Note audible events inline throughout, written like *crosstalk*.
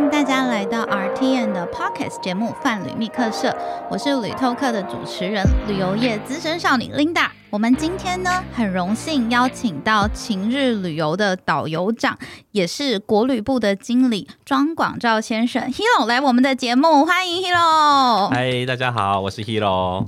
迎大家来到 RTN 的 Pockets 节目《范旅密客社》，我是旅透客的主持人，旅游业资深少女 Linda。我们今天呢，很荣幸邀请到晴日旅游的导游长，也是国旅部的经理庄广照先生 Hero 来我们的节目，欢迎 Hero。嗨，大家好，我是 Hero。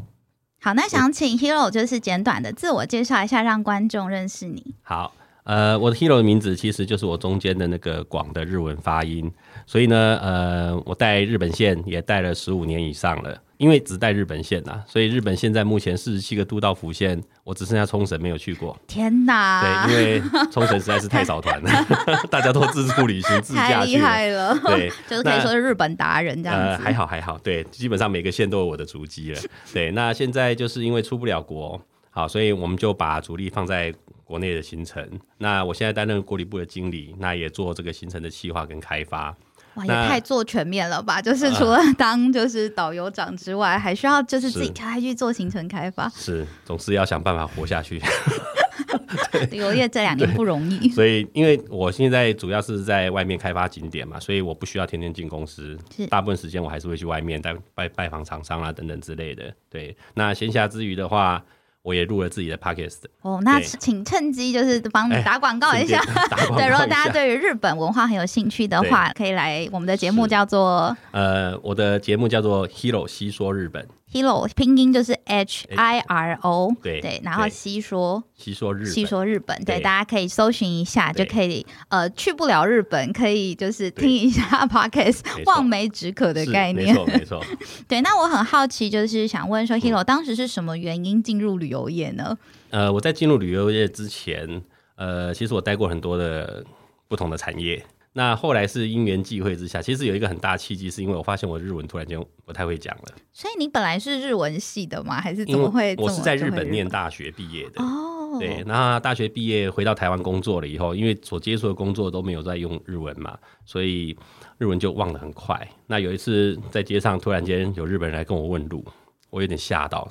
好，那想请 Hero 就是简短的自我介绍一下，让观众认识你。好。呃，我的 hero 的名字其实就是我中间的那个广的日文发音，所以呢，呃，我带日本线也带了十五年以上了，因为只带日本线呐，所以日本现在目前四十七个都道府县，我只剩下冲绳没有去过。天哪！对，因为冲绳实在是太少团了，*laughs* 大家都自助旅行自驾去。太厉害了！对，*laughs* 就是可以说是日本达人这样子。呃，还好还好，对，基本上每个县都有我的足迹了。对，那现在就是因为出不了国，好，所以我们就把主力放在。国内的行程，那我现在担任国旅部的经理，那也做这个行程的计划跟开发。哇，也太做全面了吧！*laughs* 就是除了当就是导游长之外，还需要就是自己跳下去做行程开发。是，总是要想办法活下去。*laughs* 旅游业这两年不容易，所以因为我现在主要是在外面开发景点嘛，所以我不需要天天进公司，大部分时间我还是会去外面拜拜拜访厂商啊等等之类的。对，那闲暇之余的话。我也录了自己的 podcast 哦，那请趁机就是帮你打广告一下。*laughs* 对，如果大家对于日本文化很有兴趣的话，可以来我们的节目，叫做呃，我的节目叫做 Hero 西说日本。Hero 拼音就是 H I R O，对对，然后西说西说日西说日本，对，大家可以搜寻一下，就可以呃去不了日本，可以就是听一下 *laughs* Podcast，望梅止渴的概念，没错没错。*laughs* 对，那我很好奇，就是想问说，Hero 当时是什么原因进入旅游业呢？呃，我在进入旅游业之前，呃，其实我待过很多的不同的产业。那后来是因缘际会之下，其实有一个很大契机，是因为我发现我日文突然间不太会讲了。所以你本来是日文系的吗？还是怎么会？我是在日本念大学毕业的。哦，对，那大学毕业回到台湾工作了以后，因为所接触的工作都没有在用日文嘛，所以日文就忘得很快。那有一次在街上突然间有日本人来跟我问路，我有点吓到。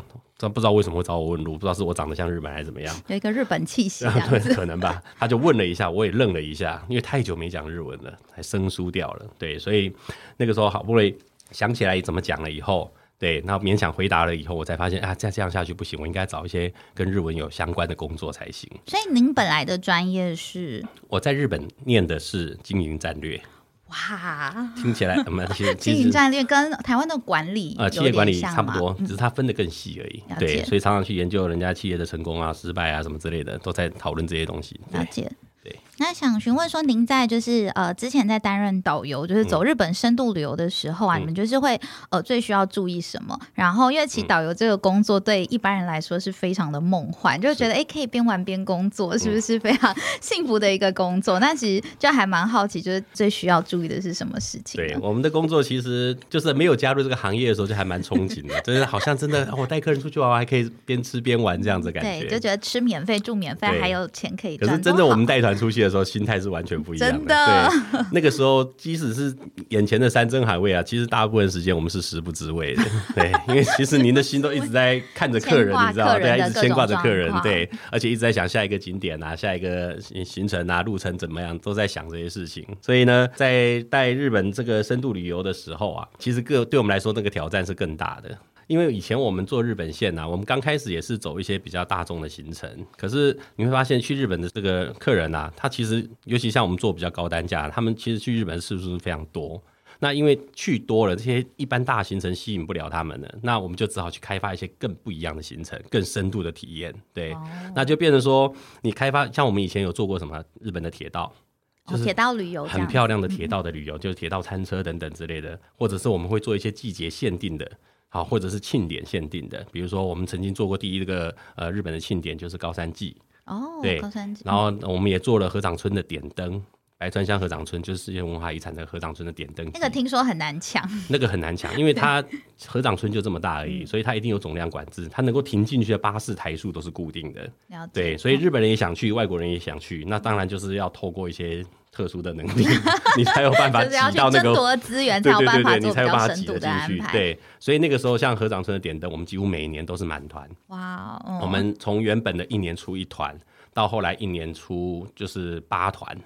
不知道为什么会找我问路，不知道是我长得像日本还是怎么样，有一个日本气息，*laughs* 对，可能吧。他就问了一下，我也愣了一下，因为太久没讲日文了，还生疏掉了。对，所以那个时候好不容易想起来怎么讲了以后，对，那勉强回答了以后，我才发现啊，再这样下去不行，我应该找一些跟日文有相关的工作才行。所以您本来的专业是？我在日本念的是经营战略。哇，听起来 *laughs* 什么？经营战略跟台湾的管理呃企业管理差不多，只是它分得更细而已。对，所以常常去研究人家企业的成功啊、失败啊什么之类的，都在讨论这些东西。了解。那想询问说，您在就是呃之前在担任导游，就是走日本深度旅游的时候啊，你们就是会呃最需要注意什么？然后因为其导游这个工作对一般人来说是非常的梦幻，就觉得哎可以边玩边工作，是不是？非常幸福的一个工作？那其实就还蛮好奇，就是最需要注意的是什么事情？对，我们的工作其实就是没有加入这个行业的时候就还蛮憧憬的，*laughs* 就是好像真的我带客人出去玩，还可以边吃边玩这样子感觉，对，就觉得吃免费住免费，还有钱可以赚。可是真的我们带团出去的时候，心态是完全不一样的。对，那个时候即使是眼前的山珍海味啊，其实大部分时间我们是食不知味的。*laughs* 对，因为其实您的心都一直在看着客人，你知道，对，一直牵挂着客人，对，而且一直在想下一个景点啊，下一个行程啊，路程怎么样，都在想这些事情。所以呢，在带日本这个深度旅游的时候啊，其实各对我们来说，那个挑战是更大的。因为以前我们做日本线呐，我们刚开始也是走一些比较大众的行程，可是你会发现去日本的这个客人呐，他其实尤其像我们做比较高单价，他们其实去日本次数非常多。那因为去多了，这些一般大行程吸引不了他们了，那我们就只好去开发一些更不一样的行程，更深度的体验。对，那就变成说，你开发像我们以前有做过什么日本的铁道，就是铁道旅游，很漂亮的铁道的旅游，就是铁道餐车等等之类的，或者是我们会做一些季节限定的。好，或者是庆典限定的，比如说我们曾经做过第一个呃日本的庆典，就是高山祭哦，对，高山祭。然后我们也做了河长村的点灯，白川乡河长村就是世界文化遗产的河长村的点灯。那个听说很难抢，*laughs* 那个很难抢，因为它河长村就这么大而已，所以它一定有总量管制，它能够停进去的巴士台数都是固定的。对，所以日本人也想去，外国人也想去，那当然就是要透过一些。特殊的能力，*laughs* 你才有办法 *laughs* 挤到那个资源，对对对对，你才有办法挤得进去。对，所以那个时候像合掌村的点灯，我们几乎每一年都是满团。哇，我们从原本的一年出一团，到后来一年出就是八团。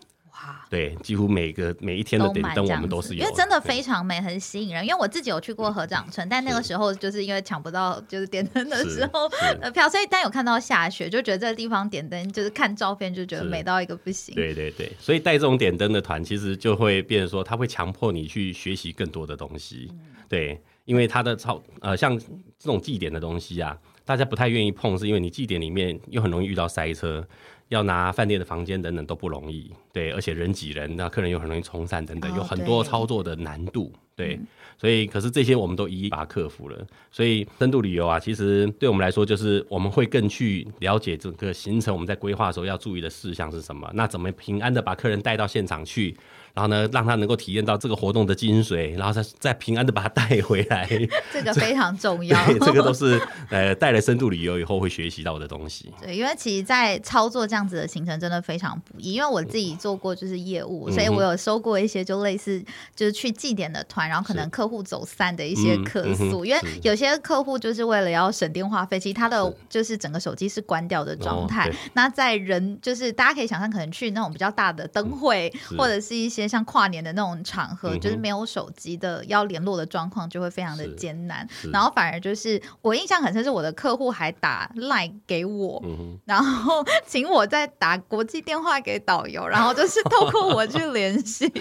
对，几乎每个每一天的点灯我们都是有，因为真的非常美，很吸引人。因为我自己有去过合掌村，但那个时候就是因为抢不到就是点灯的时候呃票，所以但有看到下雪，就觉得这个地方点灯就是看照片就觉得美到一个不行。对对对，所以带这种点灯的团，其实就会变成说，他会强迫你去学习更多的东西。对，因为他的超呃像这种祭典的东西啊，大家不太愿意碰，是因为你祭典里面又很容易遇到塞车。要拿饭店的房间等等都不容易，对，而且人挤人，那客人又很容易冲散等等，有很多操作的难度，对，所以可是这些我们都一一把它克服了。所以深度旅游啊，其实对我们来说，就是我们会更去了解整个行程，我们在规划的时候要注意的事项是什么，那怎么平安的把客人带到现场去。然后呢，让他能够体验到这个活动的精髓，然后再再平安的把他带回来，*laughs* 这个非常重要。*laughs* 这个都是呃带来深度旅游以后会学习到的东西。*laughs* 对，因为其实，在操作这样子的行程真的非常不易。因为我自己做过就是业务，所以我有收过一些就类似就是去祭典的团，然后可能客户走散的一些客诉。因为有些客户就是为了要省电话费，其实他的就是整个手机是关掉的状态。那在人就是大家可以想象，可能去那种比较大的灯会或者是一些。像跨年的那种场合，就是没有手机的要联络的状况，就会非常的艰难。然后反而就是我印象很深，是我的客户还打赖给我，然后请我再打国际电话给导游，然后就是透过我去 *laughs* 联系。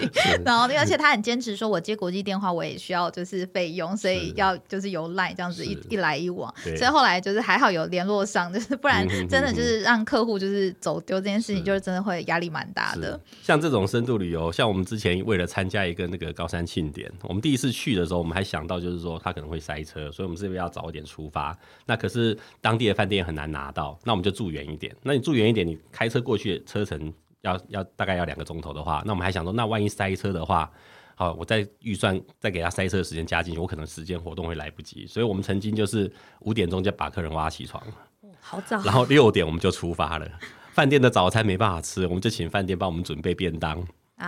然后而且他很坚持说，我接国际电话我也需要就是费用，所以要就是由赖这样子一一来一往。所以后来就是还好有联络上，就是不然真的就是让客户就是走丢这件事情，就是真的会压力蛮大的。像这种深度旅游，像我。我们之前为了参加一个那个高山庆典，我们第一次去的时候，我们还想到就是说他可能会塞车，所以我们是不是要早一点出发？那可是当地的饭店很难拿到，那我们就住远一点。那你住远一点，你开车过去车程要要大概要两个钟头的话，那我们还想说，那万一塞车的话，好，我再预算再给他塞车的时间加进去，我可能时间活动会来不及。所以我们曾经就是五点钟就把客人挖起床，好早，然后六点我们就出发了。饭店的早餐没办法吃，我们就请饭店帮我们准备便当。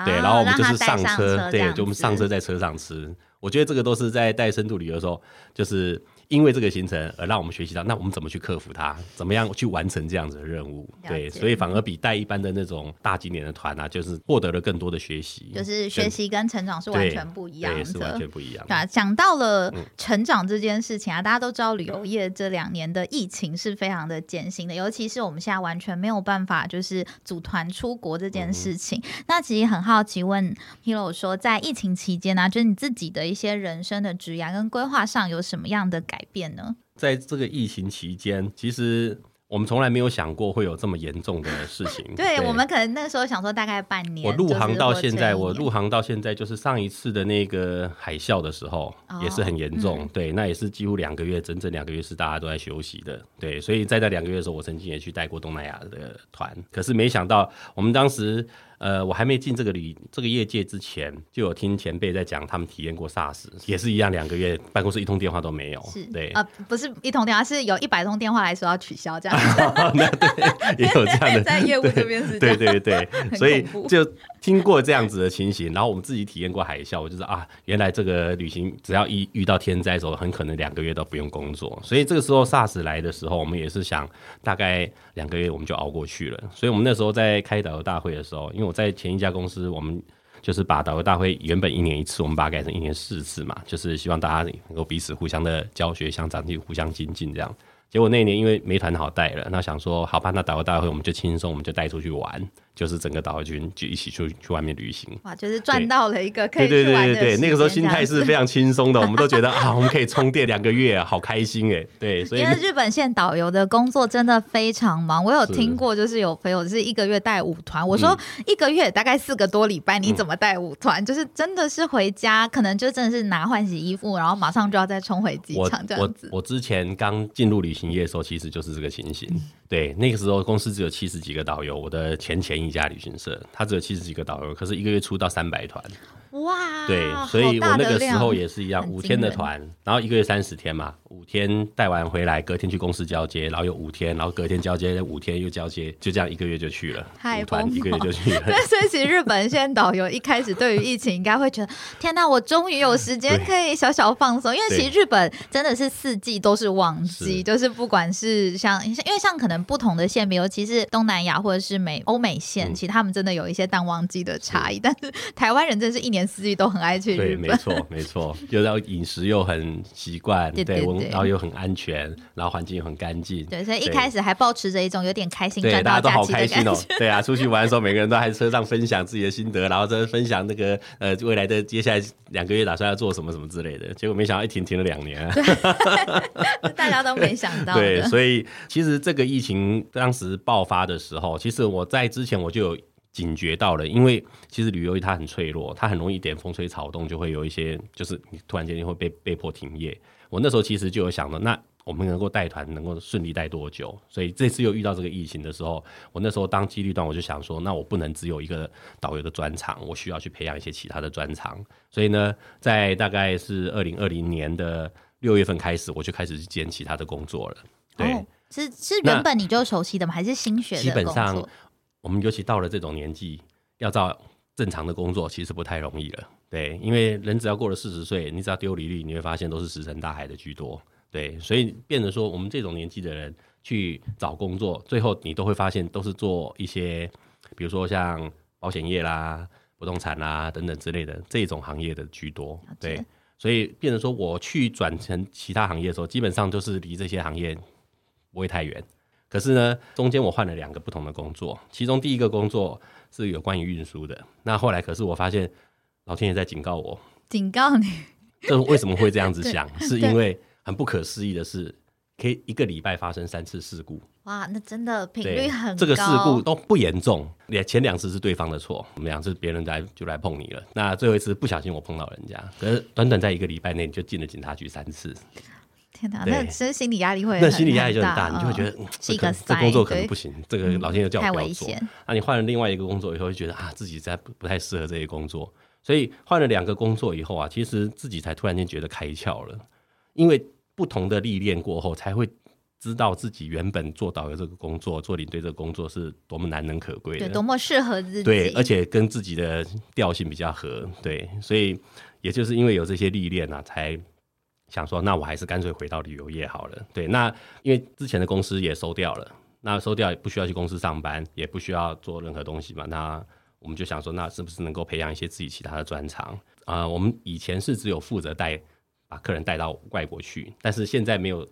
对，然后我们就是上车，对，就我们上车在车上吃。我觉得这个都是在带深度旅游的时候，就是。因为这个行程而让我们学习到，那我们怎么去克服它？怎么样去完成这样子的任务？对，所以反而比带一般的那种大景点的团啊，就是获得了更多的学习。就是学习跟成长是完全不一样的，是完全不一样。对啊，讲到了成长这件事情啊，大家都知道旅游业这两年的疫情是非常的艰辛的，尤其是我们现在完全没有办法就是组团出国这件事情。那其实很好奇问 Hero 说，在疫情期间呢，就是你自己的一些人生的职涯跟规划上有什么样的改？改变呢？在这个疫情期间，其实我们从来没有想过会有这么严重的事情。*laughs* 对我们可能那个时候想说，大概半年。我入行到现在，我入行到现在，就是上一次的那个海啸的时候，也是很严重。对，那也是几乎两个月，整整两个月是大家都在休息的。对，所以在那两个月的时候，我曾经也去带过东南亚的团，可是没想到我们当时。呃，我还没进这个里这个业界之前，就有听前辈在讲，他们体验过 SARS，也是一样，两个月办公室一通电话都没有。是，对，呃，不是一通电话，是有一百通电话来说要取消这样。*laughs* 那对，也有这样的，*laughs* 在业务这边是。对对对，*laughs* 所以就听过这样子的情形，然后我们自己体验过海啸，我就是啊，原来这个旅行只要一遇到天灾的时候，很可能两个月都不用工作。所以这个时候 SARS 来的时候，我们也是想大概两个月我们就熬过去了。所以我们那时候在开导游大会的时候，因为我在前一家公司，我们就是把导游大会原本一年一次，我们把它改成一年四次嘛，就是希望大家能够彼此互相的教学、相长进、互相精进这样。结果那一年因为没团好带了，那想说好吧，那导游大会我们就轻松，我们就带出去玩。就是整个导游群就一起出去外面旅行，哇，就是赚到了一个可以去玩的那个时候心态是非常轻松的，我们都觉得 *laughs* 啊，我们可以充电两个月，好开心哎。对，所以因为日本线导游的工作真的非常忙，我有听过，就是有朋友是一个月带五团，我说一个月大概四个多礼拜，你怎么带五团？就是真的是回家可能就真的是拿换洗衣服，然后马上就要再冲回机场这样子。我之前刚进入旅行业的时候，其实就是这个情形。对，那个时候公司只有七十几个导游，我的前前一家旅行社，他只有七十几个导游，可是一个月出到三百团。哇，对，所以我那个时候也是一样，很五天的团，然后一个月三十天嘛，五天带完回来，隔天去公司交接，然后有五天，然后隔天交接，五天又交接，就这样一个月就去了，太疯五团一个月就去了。*laughs* 对，所以其实日本现在导游一开始对于疫情应该会觉得，天哪，我终于有时间可以小小放松，因为其实日本真的是四季都是旺季，就是不管是像因为像可能不同的县，比尤其是东南亚或者是美欧美线，嗯其实他们真的有一些淡旺季的差异，但是台湾人真是一年四季都很爱去对，日本。没错，没错，又要饮食又很习惯，对对对文然后又很安全，然后环境又很干净，对，所以一对开始还保持着一种有点开心对，赚大家都好到假期的开心哦。对啊，出去玩的时候，每个人都在车上分享自己的心得，然后再分享那个呃未来的接下来两个月打算要做什么什么之类的。结果没想到一停停了两年啊。*laughs* 大家都没想到的。对，所以其实这个疫情当时爆发的时候，其实我在之前我就有警觉到了，因为其实旅游业它很脆弱，它很容易一点风吹草动就会有一些，就是你突然间会被被迫停业。我那时候其实就有想到，那我们能够带团能够顺利带多久？所以这次又遇到这个疫情的时候，我那时候当机率段，我就想说，那我不能只有一个导游的专长，我需要去培养一些其他的专长。所以呢，在大概是二零二零年的六月份开始，我就开始去兼其他的工作了。对，哦，是是原本你就熟悉的吗？还是新学的基本上我们尤其到了这种年纪，要找正常的工作，其实不太容易了。对，因为人只要过了四十岁，你只要丢履历，你会发现都是石沉大海的居多。对，所以变得说，我们这种年纪的人去找工作，最后你都会发现都是做一些，比如说像保险业啦、不动产啦等等之类的这种行业的居多对，所以变得说我去转成其他行业的时候，基本上就是离这些行业不会太远。可是呢，中间我换了两个不同的工作，其中第一个工作是有关于运输的。那后来可是我发现，老天爷在警告我，警告你，这为什么会这样子 *laughs* 想？是因为很不可思议的是，可以一个礼拜发生三次事故。哇，那真的频率很高。这个事故都不严重，也前两次是对方的错，我们两次别人来就来碰你了。那最后一次不小心我碰到人家，可是短短在一个礼拜内你就进了警察局三次，天哪，对那真心理压力会很那心理压力就很大，你就会觉得、嗯是一个这工作可能不行，这个老天爷叫太我不要做。那你换了另外一个工作以后，就觉得啊，自己在不不太适合这些工作，所以换了两个工作以后啊，其实自己才突然间觉得开窍了，因为不同的历练过后，才会知道自己原本做导游这个工作、做领队这个工作是多么难能可贵对，的。多么适合自己。对，而且跟自己的调性比较合，对，所以也就是因为有这些历练啊，才想说，那我还是干脆回到旅游业好了。对，那因为之前的公司也收掉了，那收掉也不需要去公司上班，也不需要做任何东西嘛，那我们就想说，那是不是能够培养一些自己其他的专长啊、我们以前是只有负责带把客人带到外国去，但是现在没有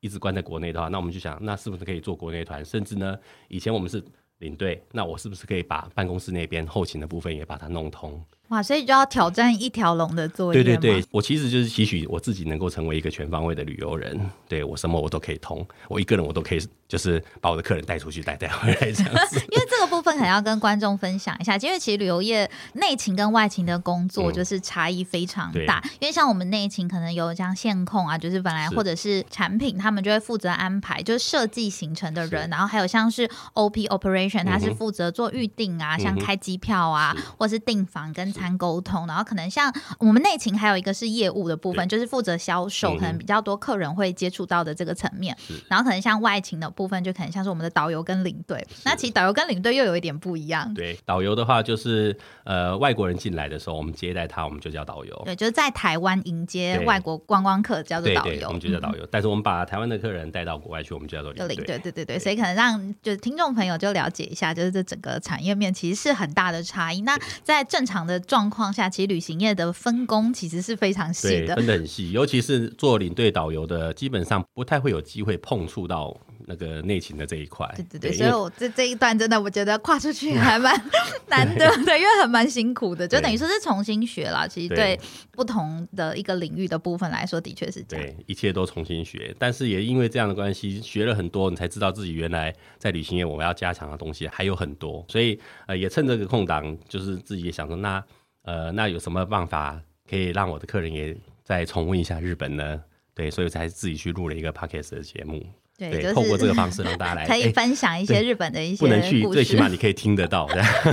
一直关在国内的话，那我们就想，那是不是可以做国内团？甚至呢，以前我们是领队，那我是不是可以把办公室那边后勤的部分也把它弄通？哇，所以就要挑战一条龙的作业嘛。对对对，我其实就是期许我自己能够成为一个全方位的旅游人，对我什么我都可以通，我一个人我都可以，就是把我的客人带出去，带带回来这样子。*laughs* 因为这个部分可能要跟观众分享一下，因为其实旅游业内勤跟外勤的工作嗯就是差异非常对大。因为像我们内勤可能有像线控啊，就是本来或者是产品，他们就会负责安排，就是设计行程的人，然后还有像是 OP operation，他是负责做预定啊，像开机票啊，是或是订房跟餐沟通，然后可能像我们内勤还有一个是业务的部分，就是负责销售，可能比较多客人会接触到的这个层面。然后可能像外勤的部分，就可能像是我们的导游跟领队。那其实导游跟领队又有一点不一样。对，导游的话就是呃外国人进来的时候，我们接待他，我们就叫导游。对，就是在台湾迎接外国观光客叫做导游，我们就叫导嗯游。但是我们把台湾的客人带到国外去，我们就叫做就领。队，对对对，所以可能让就是听众朋友就了解一下，就是这整个产业面其实是很大的差异。那在正常的状况下，其实旅行业的分工其实是非常细，的。分得很细，尤其是做领队导游的，基本上不太会有机会碰触到那个内勤的这一块。对对所以我这这一段真的我觉得跨出去还蛮 *laughs* 难的，对，因为还蛮辛苦的，就等于说是重新学啦。其实对对不同的一个领域的部分来说，的确是这样。对，一切都重新学，但是也因为这样的关系，学了很多，你才知道自己原来在旅行业我们要加强的东西还有很多，所以呃，也趁这个空档，就是自己也想说，那呃，那有什么办法可以让我的客人也再重温一下日本呢？对，所以才自己去录了一个 podcast 的节目。对，透过这个方式让大家来 *laughs* 可以分享一些日本的一些不能去，最起码你可以听得到，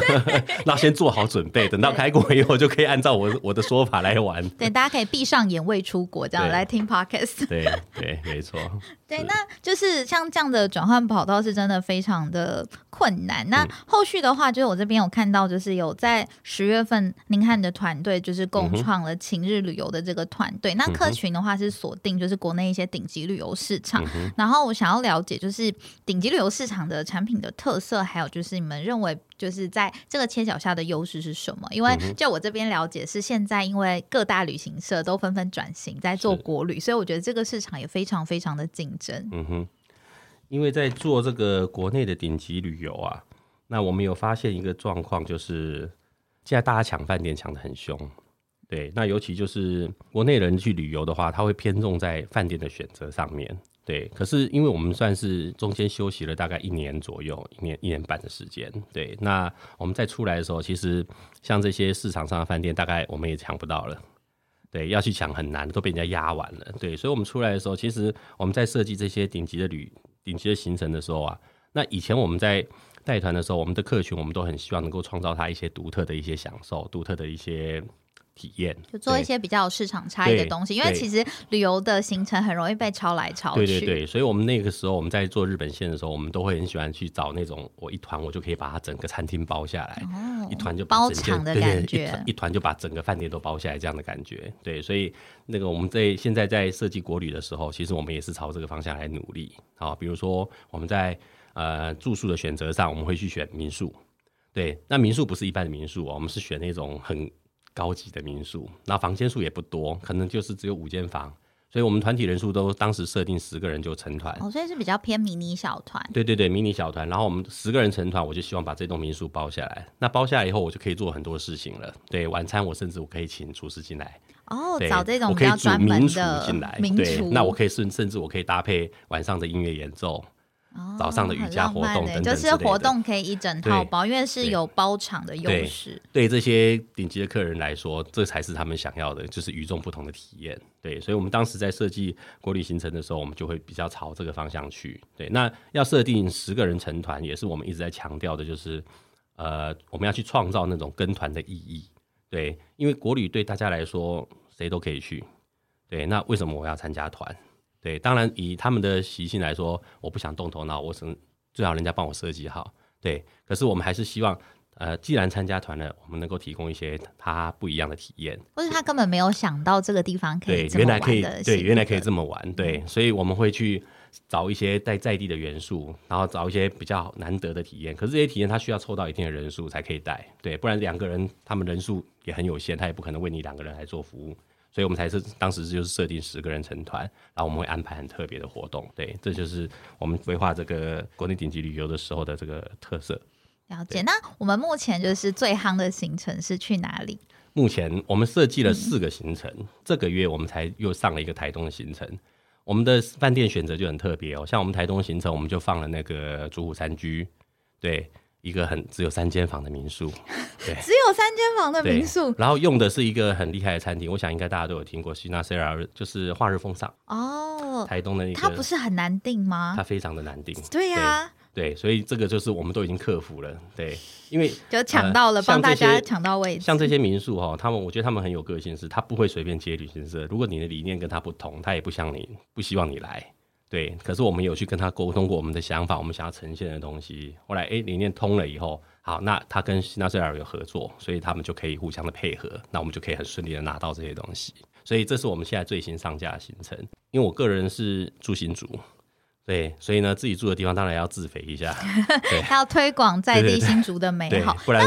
*laughs* 那先做好准备，等到开国以后就可以按照我我的说法来玩。对，大家可以闭上眼未出国，这样来听 podcast。对对，没错。对，那就是像这样的转换跑道是真的非常的困难。那后续的话，就是我这边有看到，就是有在十月份，您和你的团队就是共创了晴日旅游的这个团队。那客群的话是锁定就是国内一些顶级旅游市场。然后我想要了解，就是顶级旅游市场的产品的特色，还有就是你们认为就是在这个切角下的优势是什么？因为就我这边了解是现在，因为各大旅行社都纷纷转型在做国旅，所以我觉得这个市场也非常非常的竞争。嗯哼，因为在做这个国内的顶级旅游啊，那我们有发现一个状况，就是现在大家抢饭店抢的很凶，对，那尤其就是国内人去旅游的话，他会偏重在饭店的选择上面，对。可是因为我们算是中间休息了大概一年左右，一年一年半的时间，对。那我们再出来的时候，其实像这些市场上的饭店，大概我们也抢不到了。对，要去抢很难，都被人家压完了。对，所以，我们出来的时候，其实我们在设计这些顶级的旅、顶级的行程的时候啊，那以前我们在带团的时候，我们的客群，我们都很希望能够创造他一些独特的一些享受，独特的一些。体验就做一些比较有市场差异的东西，因为其实旅游的行程很容易被抄来抄去。对对对，所以我们那个时候我们在做日本线的时候，我们都会很喜欢去找那种我一团我就可以把它整个餐厅包下来，一团就包场的感觉，一团就把整个饭店都包下来这样的感觉。对，所以那个我们在现在在设计国旅的时候，其实我们也是朝这个方向来努力。好，比如说我们在呃住宿的选择上，我们会去选民宿。对，那民宿不是一般的民宿哦，我们是选那种很。高级的民宿，那房间数也不多，可能就是只有五间房，所以我们团体人数都当时设定十个人就成团，哦，所以是比较偏迷你小团。对对对，迷你小团，然后我们十个人成团，我就希望把这栋民宿包下来。那包下来以后，我就可以做很多事情了。对，晚餐我甚至我可以请厨师进来，哦，找这种比较专门的进来，对，那我可以甚甚至我可以搭配晚上的音乐演奏。早上的瑜伽活动等等就是活动可以一整套包，因为是有包场的优势。对这些顶级的客人来说，这才是他们想要的，就是与众不同的体验。对，所以我们当时在设计国旅行程的时候，我们就会比较朝这个方向去。对，那要设定十个人成团，也是我们一直在强调的，就是呃，我们要去创造那种跟团的意义。对，因为国旅对大家来说，谁都可以去。对，那为什么我要参加团？对，当然以他们的习性来说，我不想动头脑，我是最好人家帮我设计好。对，可是我们还是希望，呃，既然参加团了，我们能够提供一些他不一样的体验。或者他根本没有想到这个地方可以对，原来可以对，原来可以这么玩。对，所以我们会去找一些在在地的元素，然后找一些比较难得的体验。可是这些体验他需要凑到一定的人数才可以带，对，不然两个人他们人数也很有限，他也不可能为你两个人来做服务。所以我们才是当时就是设定十个人成团，然后我们会安排很特别的活动，对，这就是我们规划这个国内顶级旅游的时候的这个特色。了解。那我们目前就是最夯的行程是去哪里？目前我们设计了四个行程，这个月我们才又上了一个台东的行程。我们的饭店选择就很特别哦，像我们台东行程，我们就放了那个竹虎山居，对。一个很只有三间房的民宿，*laughs* 对，只有三间房的民宿，然后用的是一个很厉害的餐厅，我想应该大家都有听过，西纳塞尔就是华日风尚哦，台东的那个，它不是很难订吗？它非常的难订，对呀，对，所以这个就是我们都已经克服了，对，因为就抢到了，帮大家抢到位置。像这些民宿哈，他们我觉得他们很有个性，是他不会随便接旅行社，如果你的理念跟他不同，他也不像你，不希望你来。对，可是我们有去跟他沟通过我们的想法，我们想要呈现的东西。后来，哎，理念通了以后，好，那他跟新纳塞尔有合作，所以他们就可以互相的配合，那我们就可以很顺利的拿到这些东西。所以，这是我们现在最新上架的行程。因为我个人是住新竹，对，所以呢，自己住的地方当然要自肥一下，*laughs* 对，要推广在地新竹的美好，不然。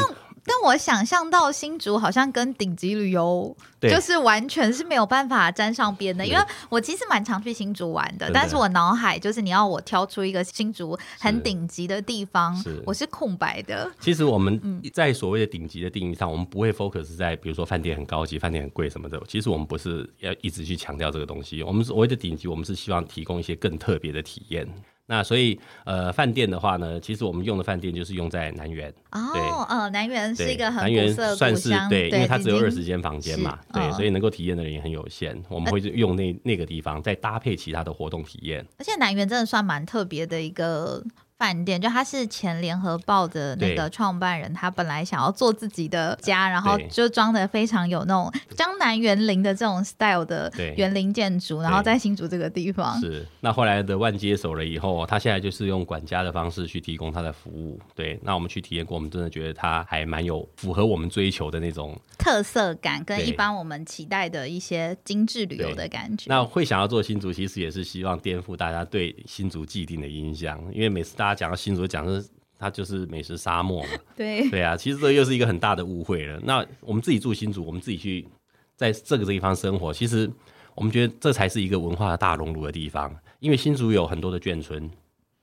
但我想象到新竹好像跟顶级旅游就是完全是没有办法沾上边的，因为我其实蛮常去新竹玩的，但是我脑海就是你要我挑出一个新竹很顶级的地方，我是空白的。其实我们在所谓的顶级的定义上，我们不会 focus 在比如说饭店很高级、饭店很贵什么的。其实我们不是要一直去强调这个东西，我们所谓的顶级，我们是希望提供一些更特别的体验。那所以呃，饭店的话呢，其实我们用的饭店就是用在南园。哦，呃，南园是一个很南园算是对，因为它只有二十间房间嘛，对，所以能够体验的人也很有限。我们会用那那个地方再搭配其他的活动体验。而且南园真的算蛮特别的一个。饭店就他是前联合报的那个创办人，他本来想要做自己的家，然后就装的非常有那种江南园林的这种 style 的园林建筑，然后在新竹这个地方。是，那后来的万接手了以后，他现在就是用管家的方式去提供他的服务。对，那我们去体验过，我们真的觉得他还蛮有符合我们追求的那种特色感，跟一般我们期待的一些精致旅游的感觉。那会想要做新竹，其实也是希望颠覆大家对新竹既定的印象，因为每次大他讲到新竹，讲的它就是美食沙漠嘛。*laughs* 对对啊，其实这又是一个很大的误会了。那我们自己住新竹，我们自己去在这个地方生活，其实我们觉得这才是一个文化的大熔炉的地方。因为新竹有很多的眷村，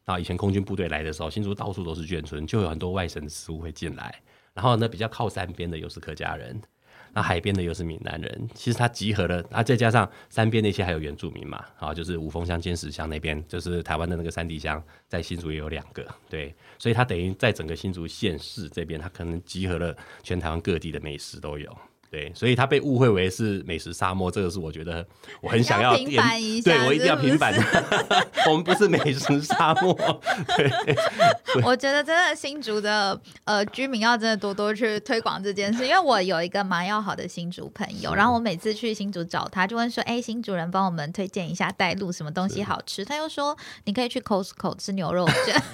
啊，以前空军部队来的时候，新竹到处都是眷村，就有很多外省的食物会进来。然后呢，比较靠山边的又是客家人。那海边的又是闽南人，其实他集合了，啊，再加上山边那些还有原住民嘛，啊，就是五峰乡、尖石乡那边，就是台湾的那个山地乡，在新竹也有两个，对，所以他等于在整个新竹县市这边，他可能集合了全台湾各地的美食都有。对，所以他被误会为是美食沙漠，这个是我觉得我很想要平反一下，对我一定要平反。*laughs* 我们不是美食沙漠。对，我觉得真的新竹的呃居民要真的多多去推广这件事，因为我有一个蛮要好的新竹朋友，然后我每次去新竹找他，就问说：“哎，新竹人帮我们推荐一下带路什么东西好吃？”他又说：“你可以去 Costco 吃牛肉卷。*laughs* ”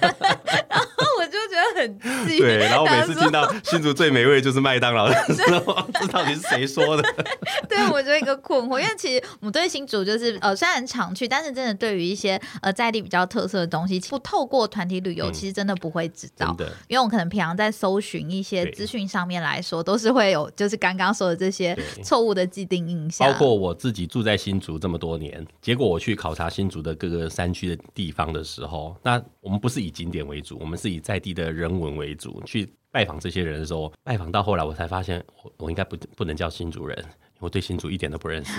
然后我就觉得很气。对，然后每次听到 *laughs* 新竹最美味就是麦当劳的时候，*laughs* 这到底？是谁说的？*laughs* 对我就一个困惑，因为其实我们对新竹就是呃，虽然常去，但是真的对于一些呃在地比较特色的东西，不透过团体旅游，其实真的不会知道。因为我可能平常在搜寻一些资讯上面来说，都是会有就是刚刚说的这些错误的既定印象。包括我自己住在新竹这么多年，结果我去考察新竹的各个山区的地方的时候，那我们不是以景点为主，我们是以在地的人文为主去。拜访这些人的时候，拜访到后来，我才发现，我我应该不不能叫新主人，我对新主一点都不认识。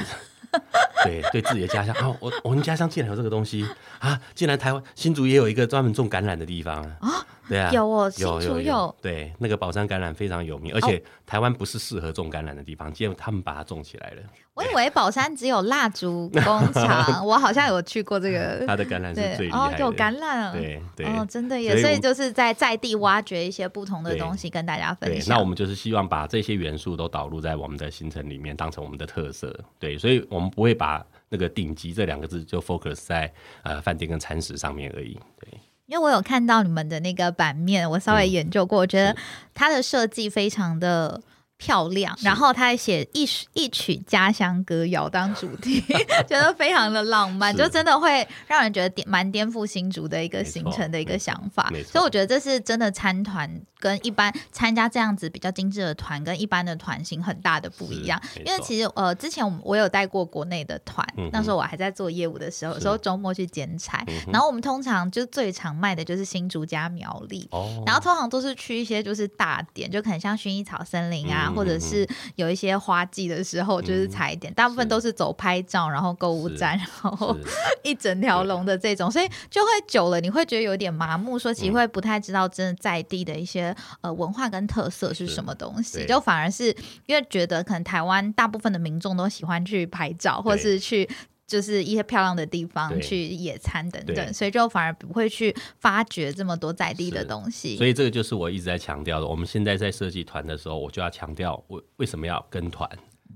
*laughs* 对，对自己的家乡啊，我我们家乡竟然有这个东西啊！竟然台湾新竹也有一个专门种橄榄的地方啊！对啊，*laughs* 有哦，有有有，对，那个宝山橄榄非常有名，而且台湾不是适合种橄榄的地方，结果他们把它种起来了。我以为宝山只有蜡烛工厂，*laughs* 我好像有去过这个。*laughs* 它的橄榄是最厉害的，有橄榄，对对，哦，真的也，所以就是在在地挖掘一些不同的东西跟大家分享。那我们就是希望把这些元素都导入在我们的行程里面，当成我们的特色。对，所以我们不会把那个顶级这两个字就 focus 在呃饭店跟餐食上面而已。对。因为我有看到你们的那个版面，我稍微研究过，我觉得它的设计非常的漂亮。然后他还写一一曲家乡歌谣当主题，*laughs* 觉得非常的浪漫，就真的会让人觉得颠蛮颠覆新竹的一个行程的一个想法。所以我觉得这是真的参团。跟一般参加这样子比较精致的团，跟一般的团型很大的不一样。因为其实呃，之前我我有带过国内的团，那时候我还在做业务的时候，有时候周末去剪彩。然后我们通常就最常卖的就是新竹加苗栗，然后通常都是去一些就是大点，就可能像薰衣草森林啊，或者是有一些花季的时候就是踩点，大部分都是走拍照，然后购物站，然后 *laughs* 一整条龙的这种，所以就会久了，你会觉得有点麻木，说其实会不太知道真的在地的一些。呃，文化跟特色是什么东西？就反而是因为觉得可能台湾大部分的民众都喜欢去拍照，或者是去就是一些漂亮的地方去野餐等等，所以就反而不会去发掘这么多在地的东西。所以这个就是我一直在强调的。我们现在在设计团的时候，我就要强调为为什么要跟团，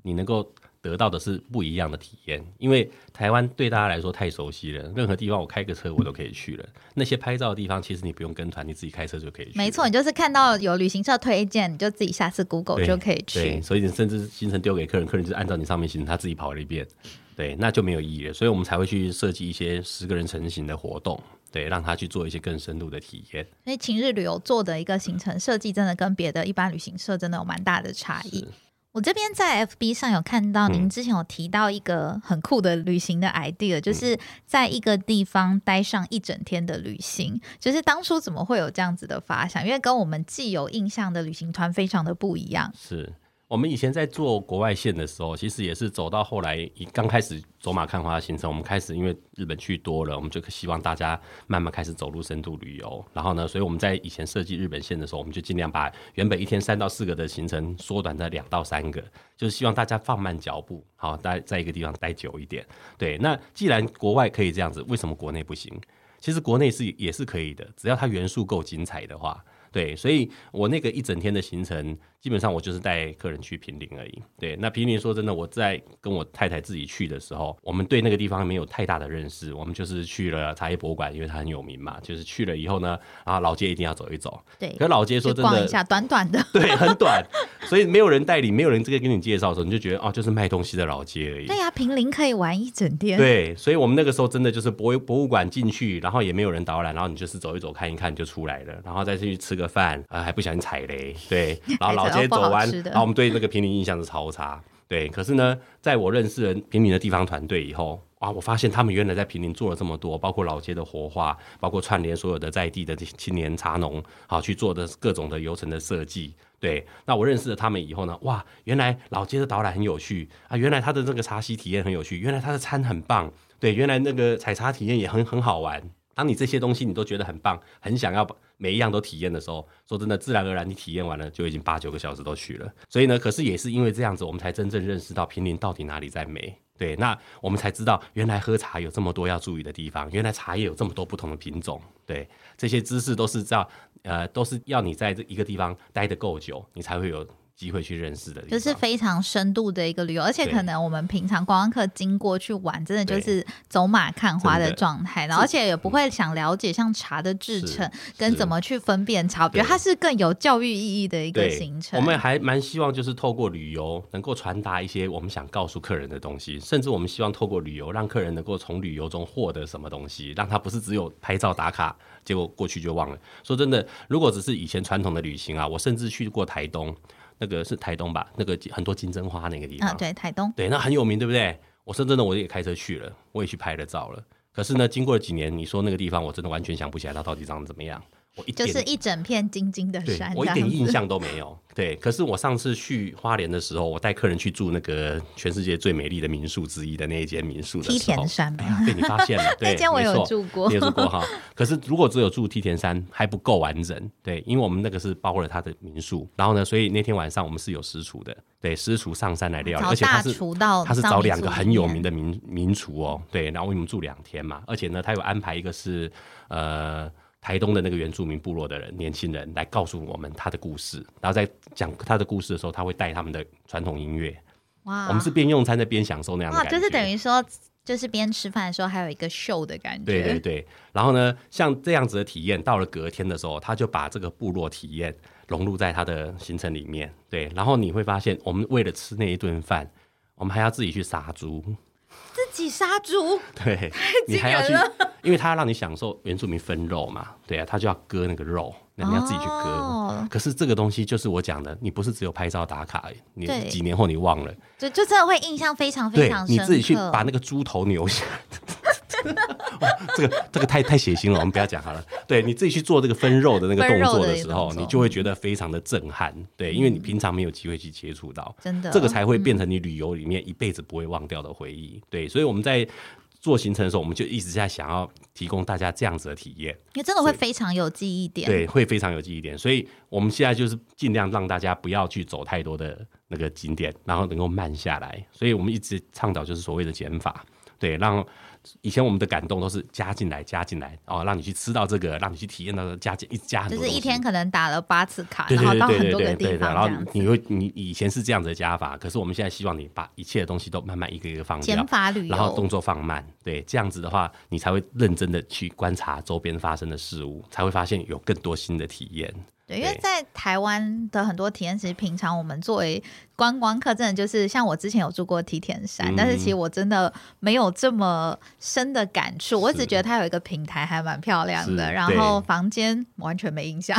你能够。得到的是不一样的体验，因为台湾对大家来说太熟悉了，任何地方我开个车我都可以去了。那些拍照的地方，其实你不用跟团，你自己开车就可以去。没错，你就是看到有旅行社推荐，你就自己下次 Google 就可以去。对，所以你甚至行程丢给客人，客人就按照你上面行程，他自己跑了一遍，对，那就没有意义了。所以我们才会去设计一些十个人成型的活动，对，让他去做一些更深度的体验。所以晴日旅游做的一个行程设计，真的跟别的一般旅行社真的有蛮大的差异。我这边在 FB 上有看到您之前有提到一个很酷的旅行的 idea，就是在一个地方待上一整天的旅行。就是当初怎么会有这样子的发想？因为跟我们既有印象的旅行团非常的不一样。是我们以前在做国外线的时候，其实也是走到后来，刚开始走马看花的行程，我们开始因为日本去多了，我们就希望大家慢慢开始走入深度旅游。然后呢，所以我们在以前设计日本线的时候，我们就尽量把原本一天三到四个的行程缩短在两到三个，就是希望大家放慢脚步，好待在一个地方待久一点。对，那既然国外可以这样子，为什么国内不行？其实国内是也是可以的，只要它元素够精彩的话。对，所以我那个一整天的行程，基本上我就是带客人去平林而已。对，那平林说真的，我在跟我太太自己去的时候，我们对那个地方没有太大的认识，我们就是去了茶叶博物馆，因为它很有名嘛。就是去了以后呢，然后老街一定要走一走。对，可老街说真的，逛一下短短的，*laughs* 对，很短，所以没有人带领，没有人这个给你介绍的时候，你就觉得哦，就是卖东西的老街而已。对呀，平林可以玩一整天。对，所以我们那个时候真的就是博博物馆进去，然后也没有人导览，然后你就是走一走看一看就出来了，然后再去吃个饭啊，还不小心踩雷，对，然后老街走完，然后我们对那个平林印象是超差，对。可是呢，在我认识了平林的地方团队以后，哇，我发现他们原来在平林做了这么多，包括老街的活化，包括串联所有的在地的青年茶农，好去做的各种的流程的设计，对。那我认识了他们以后呢，哇，原来老街的导览很有趣啊，原来他的这个茶席体验很有趣，原来他的餐很棒，对，原来那个采茶体验也很很好玩。当你这些东西你都觉得很棒，很想要每一样都体验的时候，说真的，自然而然你体验完了就已经八九个小时都去了。所以呢，可是也是因为这样子，我们才真正认识到平林到底哪里在美。对，那我们才知道原来喝茶有这么多要注意的地方，原来茶叶有这么多不同的品种。对，这些知识都是要呃，都是要你在这一个地方待得够久，你才会有。机会去认识的，就是非常深度的一个旅游，而且可能我们平常观光客经过去玩，真的就是走马看花的状态，然后而且也不会想了解像茶的制成跟怎么去分辨茶，我觉得它是更有教育意义的一个行程。我们还蛮希望就是透过旅游能够传达一些我们想告诉客人的东西，甚至我们希望透过旅游让客人能够从旅游中获得什么东西，让他不是只有拍照打卡，结果过去就忘了。说真的，如果只是以前传统的旅行啊，我甚至去过台东。那个是台东吧？那个很多金针花那个地方，对，台东，对，那很有名，对不对？我深圳的，我也开车去了，我也去拍了照了。可是呢，经过了几年，你说那个地方，我真的完全想不起来它到底长得怎么样。就是一整片金金的山，我一点印象都没有。对，可是我上次去花莲的时候，我带客人去住那个全世界最美丽的民宿之一的那一间民宿的梯田山，被你发现了。*laughs* 那间我有住过，有住过哈。可是如果只有住梯田山还不够完整，对，因为我们那个是包了他的民宿，然后呢，所以那天晚上我们是有私厨的，对，私厨上山来料理，而且他是他是找两个很有名的民民厨哦，对，然后我们住两天嘛，而且呢，他有安排一个是呃。台东的那个原住民部落的人，年轻人来告诉我们他的故事，然后在讲他的故事的时候，他会带他们的传统音乐。哇！我们是边用餐在边享受那样的感觉，就是等于说，就是边吃饭的时候还有一个秀的感觉。对对对。然后呢，像这样子的体验，到了隔天的时候，他就把这个部落体验融入在他的行程里面。对，然后你会发现，我们为了吃那一顿饭，我们还要自己去杀猪。自己杀猪，*laughs* 对，你还要去，因为他要让你享受原住民分肉嘛，对啊，他就要割那个肉，那你要自己去割。可是这个东西就是我讲的，你不是只有拍照打卡，你几年后你忘了，就就真的会印象非常非常深。你自己去把那个猪头扭下。*laughs* 这个这个太太血腥了，我们不要讲好了。对你自己去做这个分肉的那个动作的时候，你就会觉得非常的震撼。对，因为你平常没有机会去接触到，真的，这个才会变成你旅游里面一辈子不会忘掉的回忆。对，所以我们在做行程的时候，我们就一直在想要提供大家这样子的体验，因为真的会非常有记忆点。对，会非常有记忆点。所以我们现在就是尽量让大家不要去走太多的那个景点，然后能够慢下来。所以我们一直倡导就是所谓的减法，对，让。以前我们的感动都是加进来，加进来哦，让你去吃到这个，让你去体验到加进一加很多。就是一天可能打了八次卡，然后到很多个地方。然后你会，你以前是这样子的加法，可是我们现在希望你把一切的东西都慢慢一个一个放掉，然后动作放慢。对，这样子的话，你才会认真的去观察周边发生的事物，才会发现有更多新的体验。对，因为在台湾的很多体验，其实平常我们作为观光客，真的就是像我之前有住过梯田山，但是其实我真的没有这么深的感触。我只觉得它有一个平台还蛮漂亮的，然后房间完全没印象。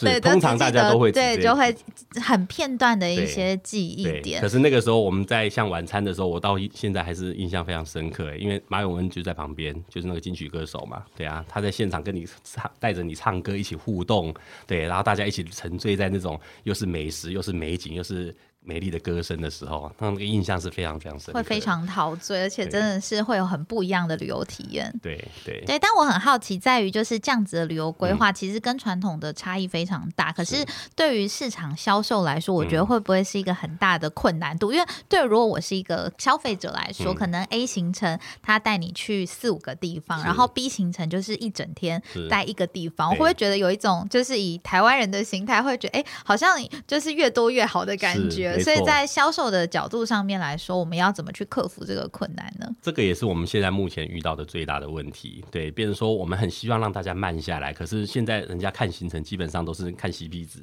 对，*laughs* 通常大家都会对，就会很片段的一些记忆点。可是那个时候我们在像晚餐的时候，我到现在还是印象非常深刻，因为马永恩就在旁边，就是那个金曲歌手嘛，对啊，他在现场跟你唱，带着你唱歌一起互动，对，然后。大家一起沉醉在那种又是美食又是美景又是。美丽的歌声的时候，那个印象是非常非常深，会非常陶醉，而且真的是会有很不一样的旅游体验。对对对，但我很好奇，在于就是这样子的旅游规划，其实跟传统的差异非常大。可是对于市场销售来说，我觉得会不会是一个很大的困难度？因为对，如果我是一个消费者来说，可能 A 行程他带你去四五个地方，然后 B 行程就是一整天待一个地方，我会不会觉得有一种就是以台湾人的心态，会觉得哎，好像就是越多越好的感觉。所以在销售的角度上面来说，我们要怎么去克服这个困难呢？这个也是我们现在目前遇到的最大的问题。对，变成说我们很希望让大家慢下来，可是现在人家看行程基本上都是看 CP 值。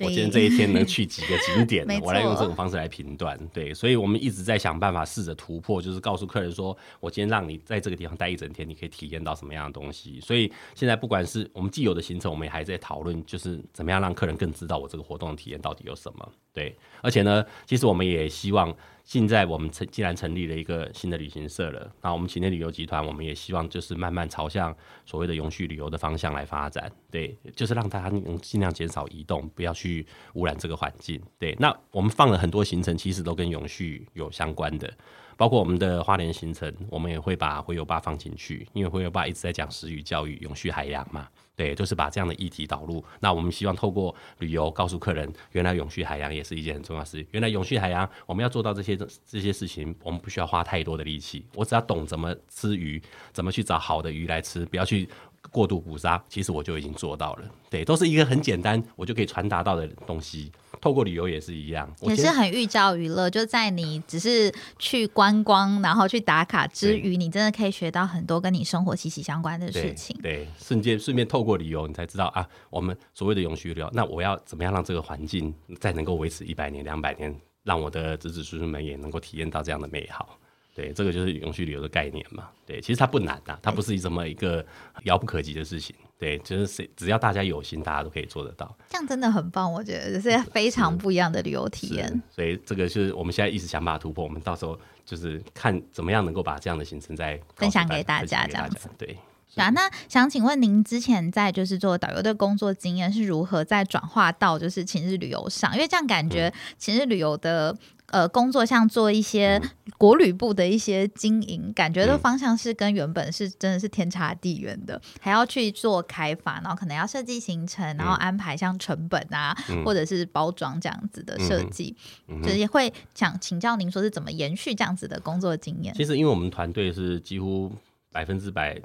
我今天这一天能去几个景点，*laughs* 我来用这种方式来评断。对，所以我们一直在想办法试着突破，就是告诉客人说，我今天让你在这个地方待一整天，你可以体验到什么样的东西。所以现在不管是我们既有的行程，我们也还在讨论，就是怎么样让客人更知道我这个活动的体验到底有什么。对，而且呢，其实我们也希望。现在我们成既然成立了一个新的旅行社了，那我们晴天旅游集团，我们也希望就是慢慢朝向所谓的永续旅游的方向来发展。对，就是让大家能尽量减少移动，不要去污染这个环境。对，那我们放了很多行程，其实都跟永续有相关的。包括我们的花莲行程，我们也会把回游坝放进去，因为回游坝一直在讲食语教育、永续海洋嘛，对，都是把这样的议题导入。那我们希望透过旅游告诉客人，原来永续海洋也是一件很重要的事。原来永续海洋，我们要做到这些这些事情，我们不需要花太多的力气，我只要懂怎么吃鱼，怎么去找好的鱼来吃，不要去。过度捕杀，其实我就已经做到了。对，都是一个很简单，我就可以传达到的东西。透过旅游也是一样，也是很寓教于乐。就在你只是去观光，然后去打卡之余，你真的可以学到很多跟你生活息息相关的事情。对，瞬间顺便透过旅游，你才知道啊，我们所谓的永续旅游，那我要怎么样让这个环境再能够维持一百年、两百年，让我的子子孙孙们也能够体验到这样的美好。对，这个就是永续旅游的概念嘛。对，其实它不难呐，它不是这么一个遥不可及的事情。对，就是谁只要大家有心，大家都可以做得到。这样真的很棒，我觉得这是非常不一样的旅游体验。所以这个是我们现在一直想把它突破。我们到时候就是看怎么样能够把这样的行程再分享给大家，这样子。对，对啊。那想请问您之前在就是做导游的工作经验是如何在转化到就是晴日旅游上？因为这样感觉晴日旅游的。呃，工作像做一些国旅部的一些经营，感觉的方向是跟原本是真的是天差地远的，还要去做开发，然后可能要设计行程，然后安排像成本啊，或者是包装这样子的设计，就是也会想请教您说是怎么延续这样子的工作经验。其实，因为我们团队是几乎百分之百，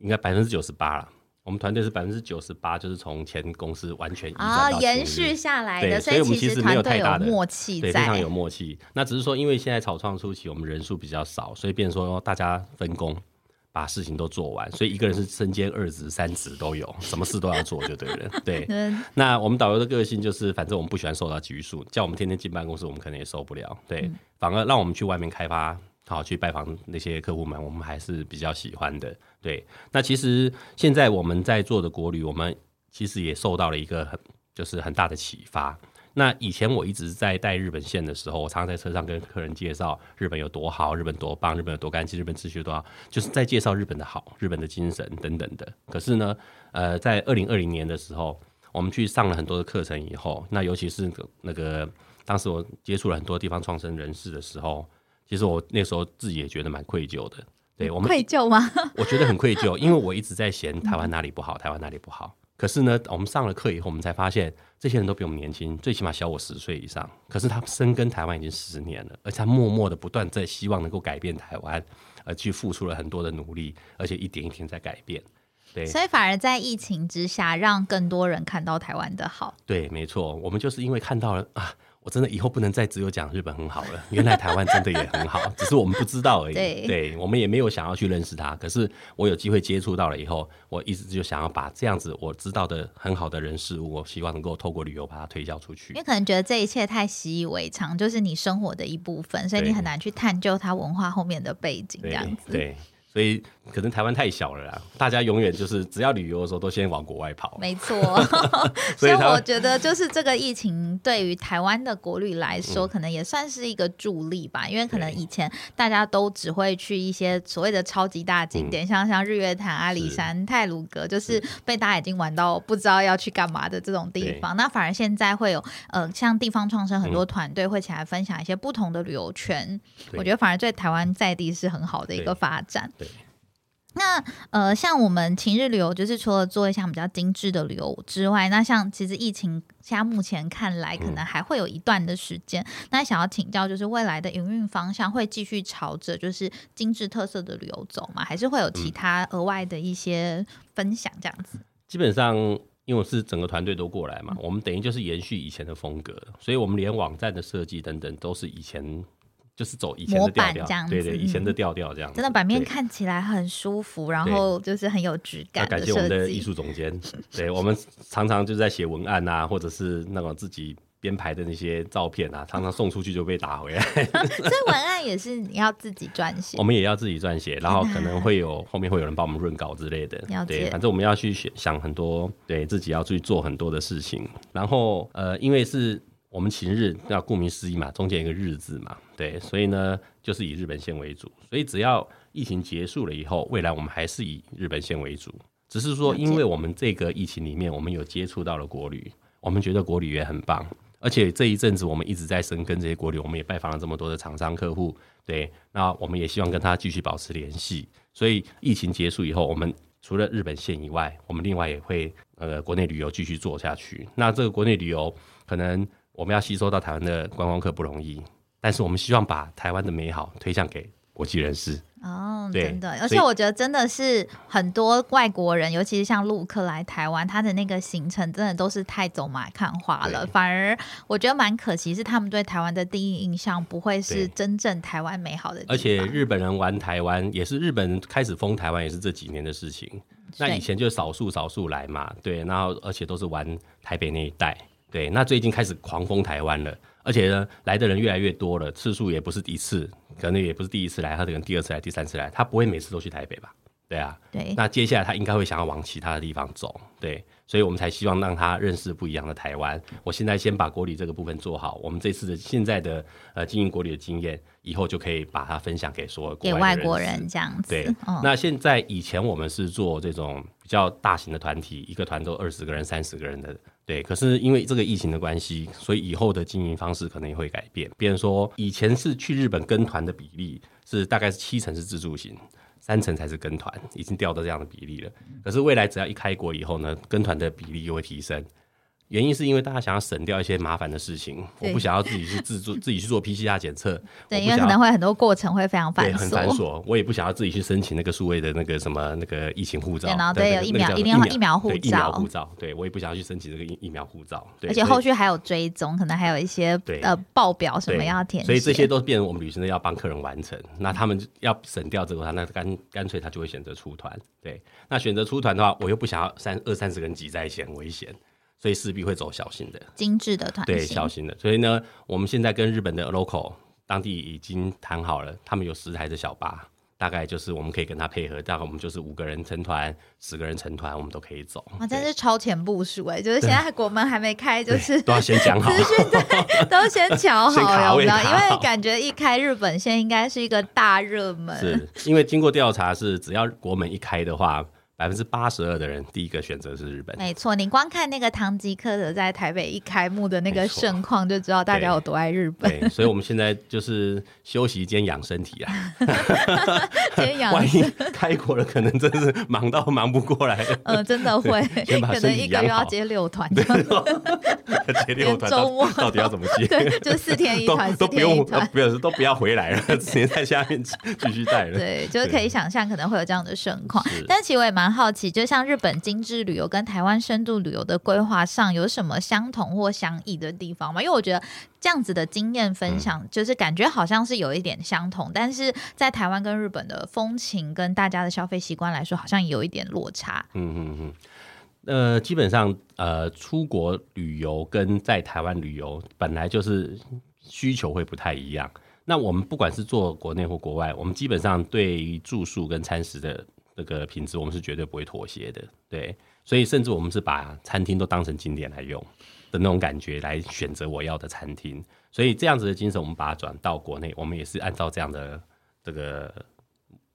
应该百分之九十八了。我们团队是百分之九十八，就是从前公司完全啊延续下来的，所以我们其实没有太大的默契，对，非常有默契。那只是说，因为现在草创初期，我们人数比较少，所以变说大家分工，把事情都做完。所以一个人是身兼二职、三职都有，什么事都要做就对了。对，*laughs* 那我们导游的个性就是，反正我们不喜欢受到拘束，叫我们天天进办公室，我们可能也受不了。对，反而让我们去外面开发。好，去拜访那些客户们，我们还是比较喜欢的。对，那其实现在我们在做的国旅，我们其实也受到了一个很就是很大的启发。那以前我一直在带日本线的时候，我常常在车上跟客人介绍日本有多好，日本多棒，日本有多干净，日本秩序多好，就是在介绍日本的好，日本的精神等等的。可是呢，呃，在二零二零年的时候，我们去上了很多的课程以后，那尤其是那个当时我接触了很多地方创生人士的时候。其实我那时候自己也觉得蛮愧疚的，对我们愧疚吗？*laughs* 我觉得很愧疚，因为我一直在嫌台湾哪里不好，台湾哪里不好。可是呢，我们上了课以后，我们才发现这些人都比我们年轻，最起码小我十岁以上。可是他深耕台湾已经十年了，而且他默默的不断在希望能够改变台湾，而去付出了很多的努力，而且一点一点在改变。对，所以反而在疫情之下，让更多人看到台湾的好。对，没错，我们就是因为看到了啊。我真的以后不能再只有讲日本很好了，原来台湾真的也很好，*laughs* 只是我们不知道而已。对，我们也没有想要去认识它。可是我有机会接触到了以后，我一直就想要把这样子我知道的很好的人事物，我希望能够透过旅游把它推销出去。因为可能觉得这一切太习以为常，就是你生活的一部分，所以你很难去探究它文化后面的背景这样子。对，所以可能台湾太小了啦，大家永远就是只要旅游的时候都先往国外跑。没错，*laughs* 所以我觉得就是这个疫情对于台湾的国旅来说，可能也算是一个助力吧。因为可能以前大家都只会去一些所谓的超级大景点，像像日月潭、阿里山、泰鲁阁，就是被大家已经玩到不知道要去干嘛的这种地方。那反而现在会有呃，像地方创生很多团队会起来分享一些不同的旅游圈，我觉得反而对台湾在地是很好的一个发展。对。那呃，像我们晴日旅游，就是除了做一项比较精致的旅游之外，那像其实疫情现在目前看来，可能还会有一段的时间。那想要请教，就是未来的营运方向会继续朝着就是精致特色的旅游走吗？还是会有其他额外的一些分享这样子？基本上，因为我是整个团队都过来嘛，我们等于就是延续以前的风格，所以我们连网站的设计等等都是以前。就是走以前的调调，对对，以前的调调这样。真的版面看起来很舒服，然后就是很有质感。感谢我们的艺术总监，*laughs* 对我们常常就在写文案啊，或者是那种自己编排的那些照片啊，常常送出去就被打回来。*laughs* 所以文案也是你要自己撰写，*laughs* 我们也要自己撰写，然后可能会有后面会有人帮我们润稿之类的。对，反正我们要去想很多，对自己要去做很多的事情。然后呃，因为是。我们晴日那顾名思义嘛，中间一个日字嘛，对，所以呢就是以日本线为主。所以只要疫情结束了以后，未来我们还是以日本线为主。只是说，因为我们这个疫情里面，我们有接触到了国旅，我们觉得国旅也很棒。而且这一阵子我们一直在深耕这些国旅，我们也拜访了这么多的厂商客户，对，那我们也希望跟他继续保持联系。所以疫情结束以后，我们除了日本线以外，我们另外也会呃国内旅游继续做下去。那这个国内旅游可能。我们要吸收到台湾的观光客不容易，但是我们希望把台湾的美好推向给国际人士。哦，真的，而且我觉得真的是很多外国人，尤其是像陆客来台湾，他的那个行程真的都是太走马看花了。反而我觉得蛮可惜，是他们对台湾的第一印象不会是真正台湾美好的。而且日本人玩台湾，也是日本开始封台湾，也是这几年的事情。那以前就少数少数来嘛，对，然后而且都是玩台北那一带。对，那最近开始狂封台湾了，而且呢，来的人越来越多了，次数也不是第一次，可能也不是第一次来，他可能第二次来、第三次来，他不会每次都去台北吧？对啊，对。那接下来他应该会想要往其他的地方走，对，所以我们才希望让他认识不一样的台湾。我现在先把国旅这个部分做好，我们这次的现在的呃经营国旅的经验，以后就可以把它分享给所有给外国人这样子。对，那现在以前我们是做这种比较大型的团体，一个团都二十个人、三十个人的。对，可是因为这个疫情的关系，所以以后的经营方式可能也会改变。比如说，以前是去日本跟团的比例是大概是七成是自助型，三成才是跟团，已经掉到这样的比例了。可是未来只要一开国以后呢，跟团的比例又会提升。原因是因为大家想要省掉一些麻烦的事情，我不想要自己去制作，自己去做 PCR 检测。对，因为可能会很多过程会非常繁琐，很繁琐。我也不想要自己去申请那个数位的那个什么那个疫情护照。然后对，有疫苗一定要疫苗护照。疫苗护照，对我也不想要去申请这个疫疫苗护照。而且后续还有追踪，可能还有一些呃报表什么要填。所以这些都变成我们旅行社要帮客人完成。那他们要省掉这个，那干干脆他就会选择出团。对，那选择出团的话，我又不想要三二三十个人挤在一起，很危险。所以势必会走小型的、精致的团对小型的。所以呢，我们现在跟日本的 local 当地已经谈好了，他们有十台的小巴。大概就是我们可以跟他配合，大概我们就是五个人成团，十个人成团，我们都可以走。哇，真是超前部署哎！*laughs* 就是现在国门还没开，就是都要先讲好，*laughs* 资讯对都先瞧好，知道？因为感觉一开日本线应该是一个大热门。是因为经过调查，是只要国门一开的话。百分之八十二的人，第一个选择是日本。没错，你光看那个唐吉诃德在台北一开幕的那个盛况，就知道大家有多爱日本。对，所以我们现在就是休息兼养身体啊。*laughs* 兼养，*laughs* 万一开国了，可能真是忙到忙不过来。呃，真的会，可能一个月要接六团。接六团，周末到底要怎么接？对，就四天一团，都不用，不要都不要回来了，直接在下面继续带了。对，就是可以想象可能会有这样的盛况。但其实我也蛮。好奇，就像日本精致旅游跟台湾深度旅游的规划上有什么相同或相异的地方吗？因为我觉得这样子的经验分享，就是感觉好像是有一点相同，但是在台湾跟日本的风情跟大家的消费习惯来说，好像有一点落差。嗯嗯嗯。呃，基本上呃，出国旅游跟在台湾旅游本来就是需求会不太一样。那我们不管是做国内或国外，我们基本上对于住宿跟餐食的这个品质，我们是绝对不会妥协的。对，所以甚至我们是把餐厅都当成景点来用的那种感觉来选择我要的餐厅。所以这样子的精神，我们把它转到国内，我们也是按照这样的这个。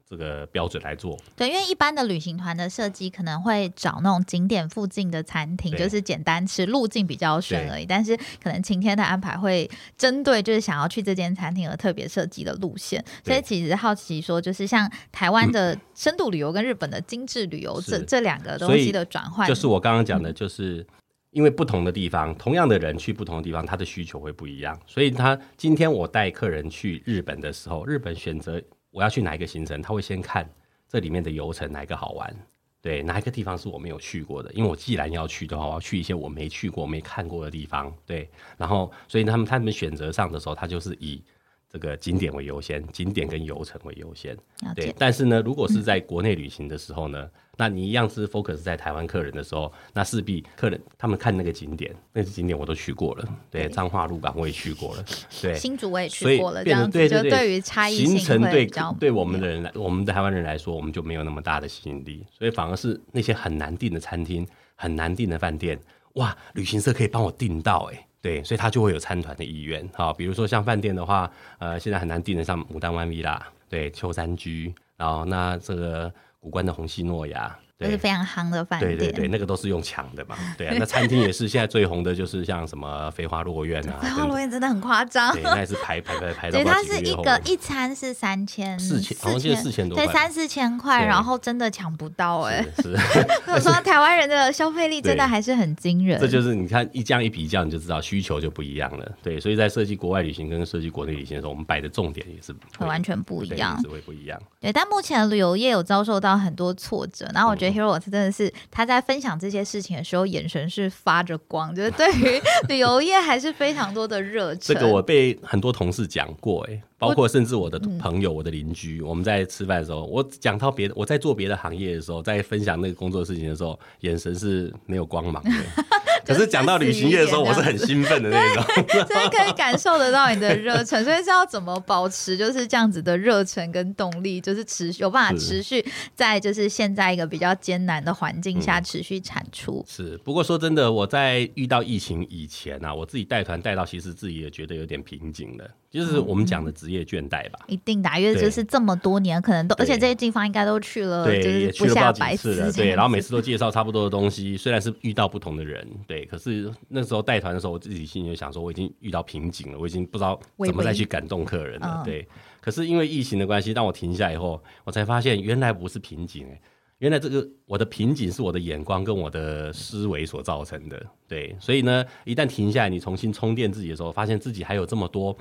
这个标准来做，对，因为一般的旅行团的设计可能会找那种景点附近的餐厅，就是简单吃，路径比较顺而已。但是可能晴天的安排会针对就是想要去这间餐厅而特别设计的路线。所以其实好奇说，就是像台湾的深度旅游跟日本的精致旅游这这两个东西的转换，就是我刚刚讲的，就是因为不同的地方，同样的人去不同的地方，他的需求会不一样。所以他今天我带客人去日本的时候，日本选择。我要去哪一个行程，他会先看这里面的游程哪一个好玩，对哪一个地方是我没有去过的。因为我既然要去的话，我要去一些我没去过、没看过的地方，对。然后，所以他们他们选择上的时候，他就是以这个景点为优先，景点跟游程为优先，对。但是呢，如果是在国内旅行的时候呢？那你一样是 focus 在台湾客人的时候，那势必客人他们看那个景点，那些景点我都去过了，对，彰化鹿港我也去过了，对，新竹我也去过了，这样子就对于差异形成对对我们的人来，我们的台湾人来说，我们就没有那么大的吸引力，所以反而是那些很难订的餐厅、很难订的饭店，哇，旅行社可以帮我订到，哎，对，所以他就会有参团的意愿，好，比如说像饭店的话，呃，现在很难订得上牡丹湾 villa，对，秋山居，然后那这个。古关的红西诺呀。都是非常夯的饭店，对对对，那个都是用抢的嘛，对啊。那餐厅也是现在最红的，就是像什么飞花落院啊，*laughs* 飞花落院真的很夸张，对，那也是排排排排到。对，它是一个一餐是三千四千，好像四千多，对，三四千块，然后真的抢不到哎。是，*laughs* 说台湾人的消费力真的还是很惊人。这就是你看一这样一比较，你就知道需求就不一样了。对，所以在设计国外旅行跟设计国内旅行的时候，我们摆的重点也是会完全不一样，会不一样。对，但目前旅游业有遭受到很多挫折，然后我觉得 Hero 真的是。他在分享这些事情的时候，眼神是发着光，就是 *laughs* 对于旅游业还是非常多的热忱。这个我被很多同事讲过，哎。包括甚至我的朋友、我的邻居，我们在吃饭的时候，我讲到别的，我在做别的行业的时候，在分享那个工作事情的时候，眼神是没有光芒的。*laughs* 可是讲到旅行业的时候，我是很兴奋的那种，所以可以感受得到你的热忱。所以是要怎么保持就是这样子的热忱跟动力，就是持续有办法持续在就是现在一个比较艰难的环境下持续产出。是，不过说真的，我在遇到疫情以前啊，我自己带团带到，其实自己也觉得有点瓶颈了。就是我们讲的职业倦怠吧，一定的，因为就是这么多年，可能都，而且这些地方应该都去了，对，也去了不少次了，对，然后每次都介绍差不多的东西，虽然是遇到不同的人，对，可是那时候带团的时候，我自己心里就想说，我已经遇到瓶颈了，我已经不知道怎么再去感动客人了，对。可是因为疫情的关系，当我停下以后，我才发现原来不是瓶颈，哎。原来这个我的瓶颈是我的眼光跟我的思维所造成的，对，所以呢，一旦停下来，你重新充电自己的时候，发现自己还有这么多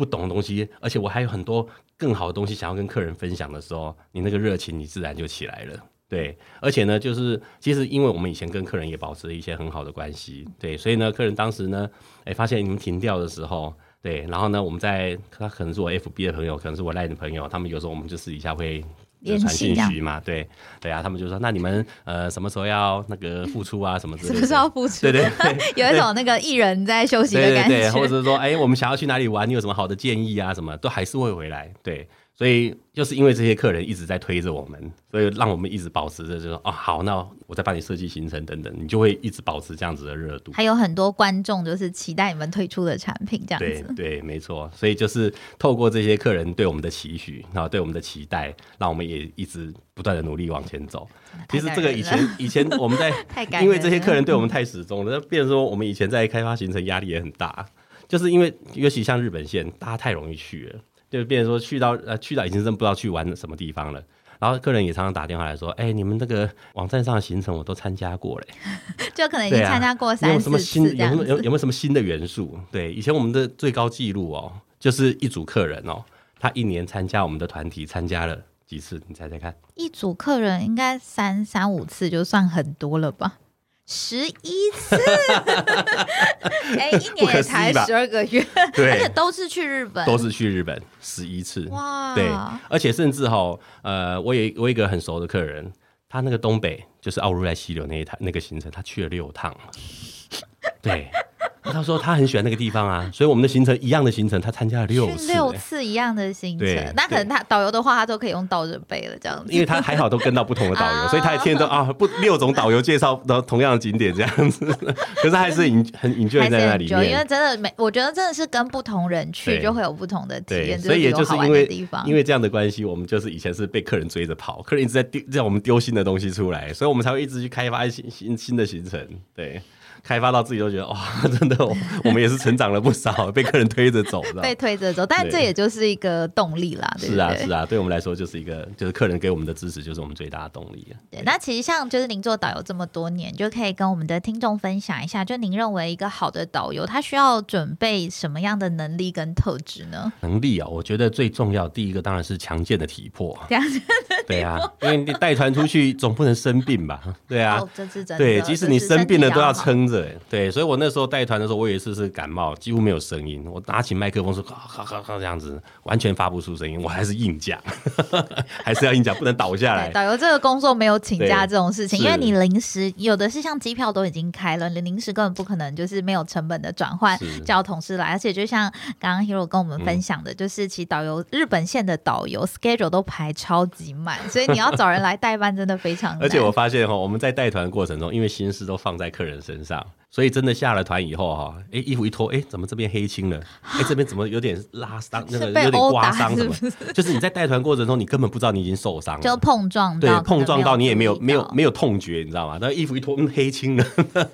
不懂的东西，而且我还有很多更好的东西想要跟客人分享的时候，你那个热情你自然就起来了，对，而且呢，就是其实因为我们以前跟客人也保持了一些很好的关系，对，所以呢，客人当时呢，哎，发现你们停掉的时候，对，然后呢，我们在他可能是我 FB 的朋友，可能是我赖的朋友，他们有时候我们就私底下会。传信息嘛，对对啊，他们就说，那你们呃什么时候要那个付出啊，什么之类的？什么时候付出？对对 *laughs* 对，有一种那个艺人在休息的感觉，或者是说，哎，我们想要去哪里玩，你有什么好的建议啊？什么都还是会回来，对。所以就是因为这些客人一直在推着我们，所以让我们一直保持着，就说哦好，那我再帮你设计行程等等，你就会一直保持这样子的热度。还有很多观众就是期待你们推出的产品，这样子。对对，没错。所以就是透过这些客人对我们的期许，然后对我们的期待，让我们也一直不断的努力往前走。其实这个以前以前我们在，*laughs* 因为这些客人对我们太始终了，那变成说我们以前在开发行程压力也很大，就是因为尤其像日本线，大家太容易去了。就变成说去到呃去到已经真不知道去玩什么地方了，然后客人也常常打电话来说，哎，你们那个网站上的行程我都参加过嘞，*laughs* 就可能已经参加过三四次有有有有没有什么新的元素？对，以前我们的最高纪录哦，就是一组客人哦，他一年参加我们的团体参加了几次？你猜猜看？一组客人应该三三五次就算很多了吧？十一次，*laughs* 哎，一年也才十二个月，对，而且都是去日本，都是去日本十一次，哇，对，而且甚至哈，呃，我有我一个很熟的客人，他那个东北就是奥如来溪流那一趟那个行程，他去了六趟，*laughs* 对，他说他很喜欢那个地方啊，*laughs* 所以我们的行程一样的行程，他参加了六次，六次一样的行程。那可能他导游的话，他都可以用倒着背了这样子。因为他还好都跟到不同的导游，*laughs* 所以他一天都啊不六种导游介绍的同样的景点这样子。*laughs* 可是还是引很 enjoy 在那里面，因为真的每我觉得真的是跟不同人去就会有不同的体验，所以也就是因为因为这样的关系，我们就是以前是被客人追着跑，客人一直在丢让我们丢新的东西出来，所以我们才会一直去开发新新新的行程，对。开发到自己都觉得哇，*laughs* 真的，我们也是成长了不少，*laughs* 被客人推着走，被推着走，但这也就是一个动力啦。对是啊，是啊，对我们来说就是一个，就是客人给我们的支持，就是我们最大的动力对，那其实像就是您做导游这么多年，就可以跟我们的听众分享一下，就您认为一个好的导游，他需要准备什么样的能力跟特质呢？能力啊，我觉得最重要第一个当然是强健的体魄。*laughs* 强健的对啊，因为你带团出去总不能生病吧？对啊，这是真的。对，即使你生病了都要撑着。对，所以我那时候带团的时候，我有一次是感冒，几乎没有声音。我拿起麦克风说，咔咔咔咔这样子，完全发不出声音。我还是硬讲，*laughs* 还是要硬讲，不能倒下来。导游这个工作没有请假这种事情，因为你临时有的是像机票都已经开了，你临时根本不可能就是没有成本的转换叫同事来。而且就像刚刚 Hero 跟我们分享的，就是其实导游日本线的导游 schedule 都排超级满，所以你要找人来代班真的非常。*laughs* 而且我发现哈，我们在带团的过程中，因为心思都放在客人身上。所以真的下了团以后哈，哎，衣服一脱，哎，怎么这边黑青了？*laughs* 哎，这边怎么有点拉伤？那个有点刮伤什么？就是你在带团过程中，你根本不知道你已经受伤了，就碰撞对碰撞到你也没有没有没有痛觉，你知道吗？那衣服一脱，嗯，黑青了。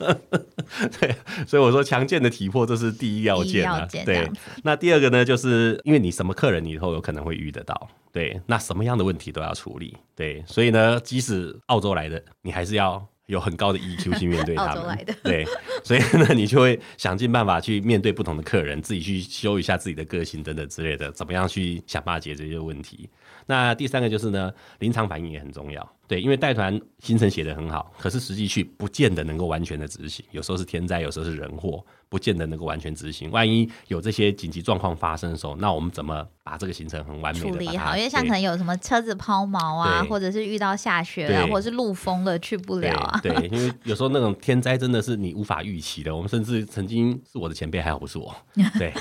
*laughs* *laughs* 对，所以我说强健的体魄这是第一要件啊。对，那第二个呢，就是因为你什么客人你以后有可能会遇得到，对，那什么样的问题都要处理，对，所以呢，即使澳洲来的，你还是要。有很高的 EQ *laughs* 去面对他们，对，所以呢，你就会想尽办法去面对不同的客人，自己去修一下自己的个性等等之类的，怎么样去想办法解决这些问题。那第三个就是呢，临场反应也很重要。对，因为带团行程写得很好，可是实际去不见得能够完全的执行。有时候是天灾，有时候是人祸，不见得能够完全执行。万一有这些紧急状况发生的时候，那我们怎么把这个行程很完美的处理好？因为像可能有什么车子抛锚啊，或者是遇到下雪啊，或者是路封了去不了啊。对，因为有时候那种天灾真的是你无法预期的。我们甚至曾经是我的前辈，还好不是我。*laughs* 对，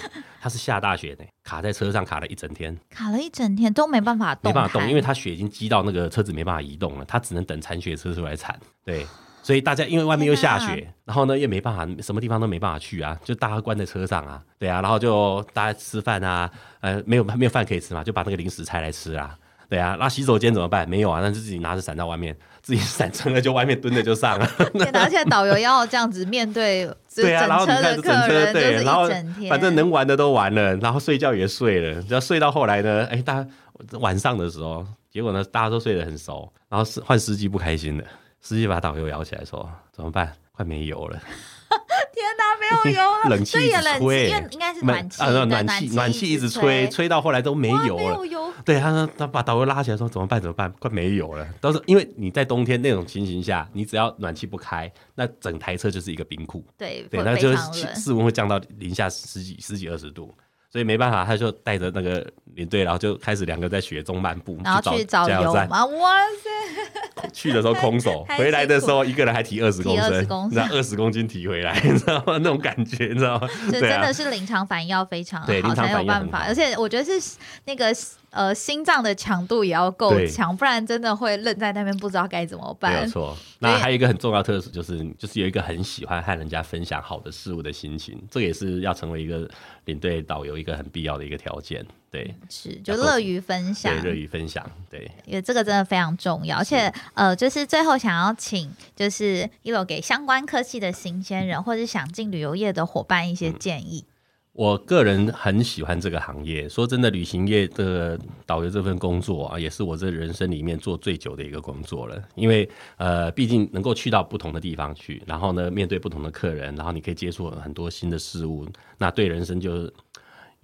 他是下大雪呢，卡在车上卡了一整天，卡了一整天都没办法动，没办法动，因为他雪已经积到那个车子没办法移动了。他只能等铲雪车出来铲，对，所以大家因为外面又下雪，然后呢又没办法，什么地方都没办法去啊，就大家关在车上啊，对啊，然后就大家吃饭啊，呃，没有没有饭可以吃嘛，就把那个零食拆来吃啊，对啊，那洗手间怎么办？没有啊，那就自己拿着伞到外面，自己伞撑了就外面蹲着就上了。而且导游要这样子面对，对啊，然后你看整车对，然后反正能玩的都玩了，然后睡觉也睡了，只要睡到后来呢，哎，大家晚上的时候。结果呢，大家都睡得很熟，然后司换司机不开心了，司机把导游摇起来说：“怎么办？快没油了！*laughs* 天哪，没有油了！*laughs* 冷气一直吹，应该是暖气啊，暖气暖气一直吹，吹到后来都没油了。对，他说他把导游拉起来说：怎么办？怎么办？快没油了！到时候因为你在冬天那种情形下，你只要暖气不开，那整台车就是一个冰库。对对，那就室温会降到零下十几、十几二十度。”所以没办法，他就带着那个领队，然后就开始两个在雪中漫步，然后去找油嘛。哇塞！*laughs* 去的时候空手，*laughs* 回来的时候一个人还提二十公升，那二十公斤提回来，*laughs* 你知道吗？那种感觉，你知道吗？这真的是临场反应要非常好才有办法，而且我觉得是那个。呃，心脏的强度也要够强，不然真的会愣在那边，不知道该怎么办。没有错，那还有一个很重要特质，就是就是有一个很喜欢和人家分享好的事物的心情，这也是要成为一个领队导游一个很必要的一个条件。对，是就乐于分享，乐于分享。对，因为这个真的非常重要，而且呃，就是最后想要请就是一楼给相关科系的新鲜人，或者想进旅游业的伙伴一些建议。我个人很喜欢这个行业。说真的，旅行业的导游这份工作啊，也是我这人生里面做最久的一个工作了。因为呃，毕竟能够去到不同的地方去，然后呢，面对不同的客人，然后你可以接触很多新的事物，那对人生就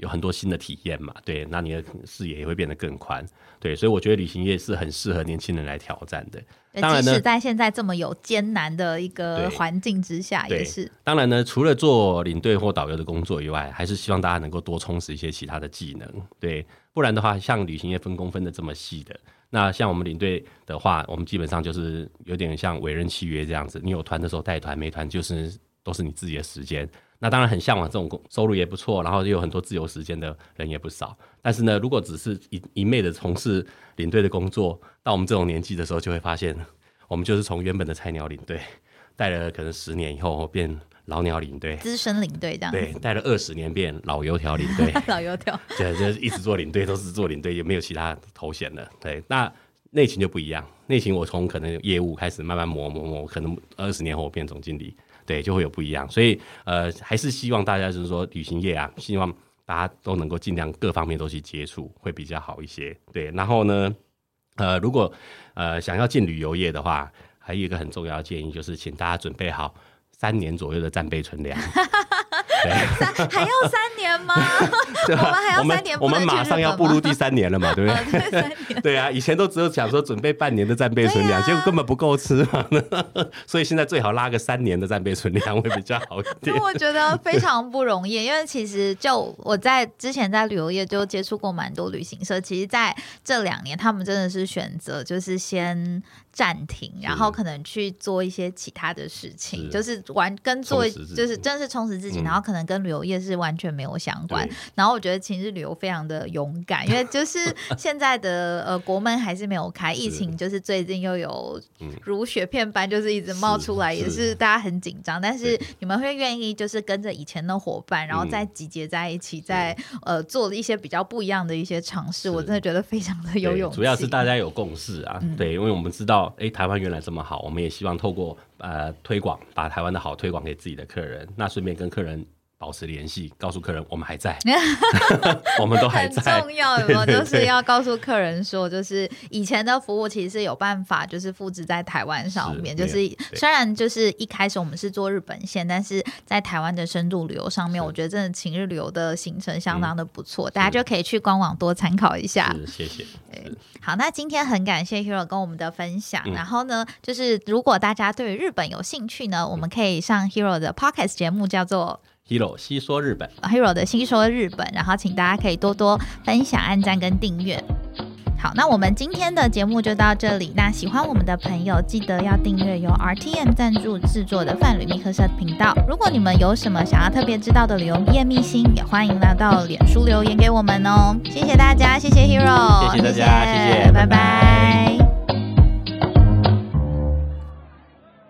有很多新的体验嘛。对，那你的视野也会变得更宽。对，所以我觉得旅行业是很适合年轻人来挑战的。当然呢，在现在这么有艰难的一个环境之下，也是。当然呢，除了做领队或导游的工作以外，还是希望大家能够多充实一些其他的技能。对，不然的话，像旅行业分工分的这么细的，那像我们领队的话，我们基本上就是有点像委任契约这样子。你有团的时候带团，没团就是都是你自己的时间。那当然很向往这种工收入也不错，然后又有很多自由时间的人也不少。但是呢，如果只是一一昧的从事领队的工作，到我们这种年纪的时候，就会发现，我们就是从原本的菜鸟领队，带了可能十年以后变老鸟领队，*laughs* 资深领队这样。对，带了二十年变老油条领队，老油条。对，就是一直做领队，都是做领队，也没有其他头衔了。对，那内勤就不一样，内勤我从可能业务开始慢慢磨磨磨，可能二十年后变总经理。对，就会有不一样，所以呃，还是希望大家就是说，旅行业啊，希望大家都能够尽量各方面都去接触，会比较好一些。对，然后呢，呃，如果呃想要进旅游业的话，还有一个很重要的建议，就是请大家准备好三年左右的战备存粮。*laughs* *laughs* 三还要三年吗？*laughs* 我们还要三年，我们马上要步入第三年了嘛，对不对？*laughs* 对啊，以前都只有想说准备半年的战备存粮，结果根本不够吃嘛。*laughs* 所以现在最好拉个三年的战备存粮会比较好一点。我觉得非常不容易，因为其实就我在之前在旅游业就接触过蛮多旅行社，其实在这两年他们真的是选择就是先。暂停，然后可能去做一些其他的事情，就是玩跟做，就是真的是充实自己，然后可能跟旅游业是完全没有相关。然后我觉得其实旅游非常的勇敢，因为就是 *laughs* 现在的呃国门还是没有开，疫情就是最近又有如雪片般就是一直冒出来，也是大家很紧张。但是你们会愿意就是跟着以前的伙伴，然后再集结在一起，在呃做一些比较不一样的一些尝试，我真的觉得非常的有勇气。主要是大家有共识啊，对，因为我们知道。哎，台湾原来这么好，我们也希望透过呃推广，把台湾的好推广给自己的客人。那顺便跟客人保持联系，告诉客人我们还在，*laughs* 我们都还在。很重要，有没有？就是要告诉客人说，就是以前的服务其实是有办法，就是复制在台湾上面。就是虽然就是一开始我们是做日本线，但是在台湾的深度旅游上面，我觉得真的晴日旅游的行程相当的不错，大家就可以去官网多参考一下。谢谢。好，那今天很感谢 Hero 跟我们的分享。然后呢，就是如果大家对日本有兴趣呢，我们可以上 Hero 的 Podcast 节目，叫做 Hero 细说日本，Hero 的西说日本。然后请大家可以多多分享、按赞跟订阅。好，那我们今天的节目就到这里。那喜欢我们的朋友，记得要订阅由 RTM 赞助制作的泛旅密克社频道。如果你们有什么想要特别知道的旅游业秘辛，也欢迎来到脸书留言给我们哦。谢谢大家，谢谢 Hero，谢谢大家，谢谢，拜拜。